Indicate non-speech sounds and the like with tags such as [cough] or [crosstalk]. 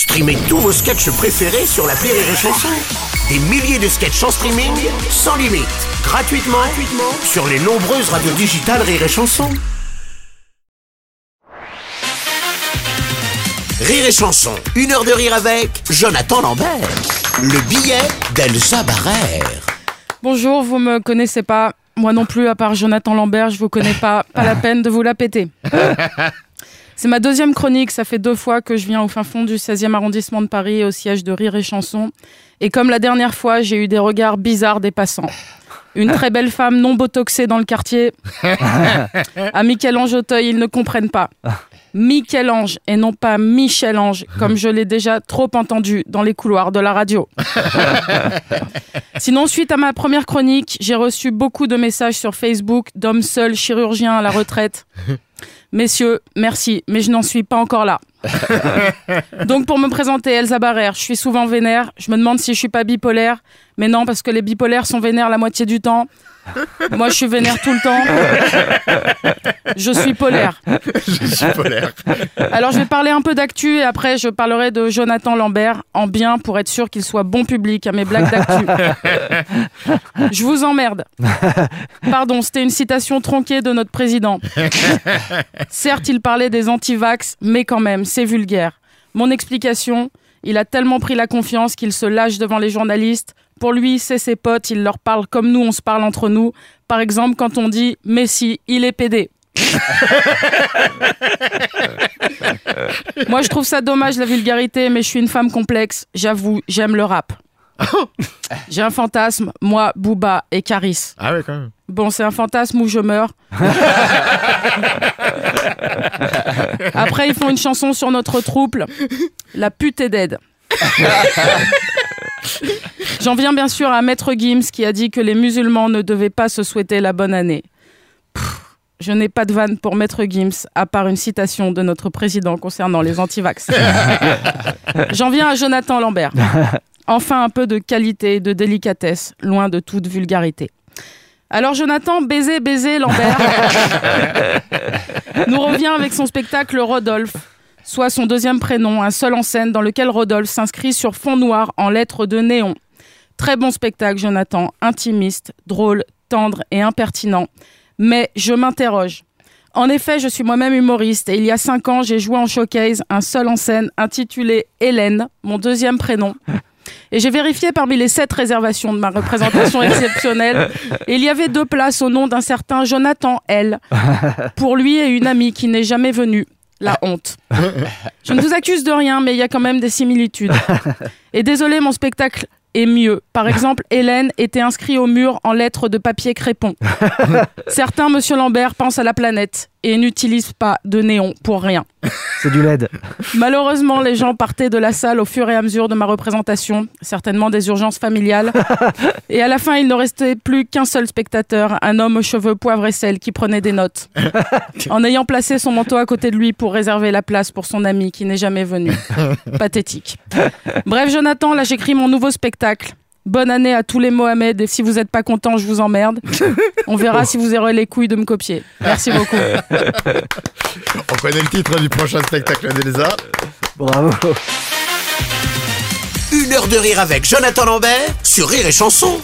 Streamez tous vos sketchs préférés sur la Rire et Chanson. Des milliers de sketchs en streaming, sans limite, gratuitement, gratuitement sur les nombreuses radios digitales Rire et Chanson. Rire et Chanson, une heure de rire avec Jonathan Lambert. Le billet d'Elsa Barrère. Bonjour, vous me connaissez pas. Moi non plus, à part Jonathan Lambert, je vous connais pas. Pas la [laughs] peine de vous la péter. C'est ma deuxième chronique. Ça fait deux fois que je viens au fin fond du 16e arrondissement de Paris, au siège de Rire et Chanson. Et comme la dernière fois, j'ai eu des regards bizarres des passants. Une très belle femme non botoxée dans le quartier. [laughs] À Michel-Ange Auteuil, ils ne comprennent pas. Michel-Ange et non pas Michel-Ange, comme je l'ai déjà trop entendu dans les couloirs de la radio. [laughs] Sinon, suite à ma première chronique, j'ai reçu beaucoup de messages sur Facebook d'hommes seuls chirurgiens à la retraite. Messieurs, merci, mais je n'en suis pas encore là. [laughs] Donc pour me présenter, Elsa Barrère, je suis souvent vénère. Je me demande si je suis pas bipolaire, mais non parce que les bipolaires sont vénères la moitié du temps. Moi, je suis vénère tout le temps. Je suis polaire. Je suis polaire. Alors, je vais parler un peu d'actu et après, je parlerai de Jonathan Lambert en bien pour être sûr qu'il soit bon public à mes blagues d'actu. Je vous emmerde. Pardon, c'était une citation tronquée de notre président. Certes, il parlait des anti-vax, mais quand même, c'est vulgaire. Mon explication, il a tellement pris la confiance qu'il se lâche devant les journalistes. Pour lui, c'est ses potes, il leur parle comme nous, on se parle entre nous. Par exemple, quand on dit Messi, il est pédé. Moi, je trouve ça dommage la vulgarité, mais je suis une femme complexe. J'avoue, j'aime le rap. J'ai un fantasme, moi, Booba et Caris. Ah ouais, quand même. Bon, c'est un fantasme où je meurs. [laughs] Après, ils font une chanson sur notre trouble. La pute est dead. [laughs] [laughs] J'en viens bien sûr à Maître Gims qui a dit que les musulmans ne devaient pas se souhaiter la bonne année. Pff, je n'ai pas de vanne pour Maître Gims, à part une citation de notre président concernant les antivax. [laughs] J'en viens à Jonathan Lambert. [laughs] Enfin un peu de qualité et de délicatesse, loin de toute vulgarité. Alors Jonathan, baiser, baiser, Lambert, nous revient avec son spectacle Rodolphe, soit son deuxième prénom, un seul en scène dans lequel Rodolphe s'inscrit sur fond noir en lettres de néon. Très bon spectacle, Jonathan, intimiste, drôle, tendre et impertinent. Mais je m'interroge. En effet, je suis moi-même humoriste et il y a cinq ans, j'ai joué en showcase un seul en scène intitulé Hélène, mon deuxième prénom. Et j'ai vérifié parmi les sept réservations de ma représentation [laughs] exceptionnelle. Et il y avait deux places au nom d'un certain Jonathan L. Pour lui et une amie qui n'est jamais venue. La [laughs] honte. Je ne vous accuse de rien, mais il y a quand même des similitudes. [laughs] Et désolé, mon spectacle est mieux. Par exemple, Hélène était inscrite au mur en lettres de papier crépon. [laughs] Certains, monsieur Lambert, pensent à la planète et n'utilisent pas de néon pour rien. C'est du LED. Malheureusement, les gens partaient de la salle au fur et à mesure de ma représentation, certainement des urgences familiales. [laughs] Et à la fin, il ne restait plus qu'un seul spectateur, un homme aux cheveux poivre et sel qui prenait des notes. [laughs] En ayant placé son manteau à côté de lui pour réserver la place pour son ami qui n'est jamais venu. [laughs] Pathétique. Bref, Jonathan, là j'écris mon nouveau spectacle. Bonne année à tous les Mohamed et si vous n'êtes pas content, je vous emmerde. On verra si vous aurez les couilles de me copier. Merci beaucoup. On connaît le titre du prochain spectacle d'Elsa. Bravo. Une heure de rire avec Jonathan Lambert sur Rire et Chanson.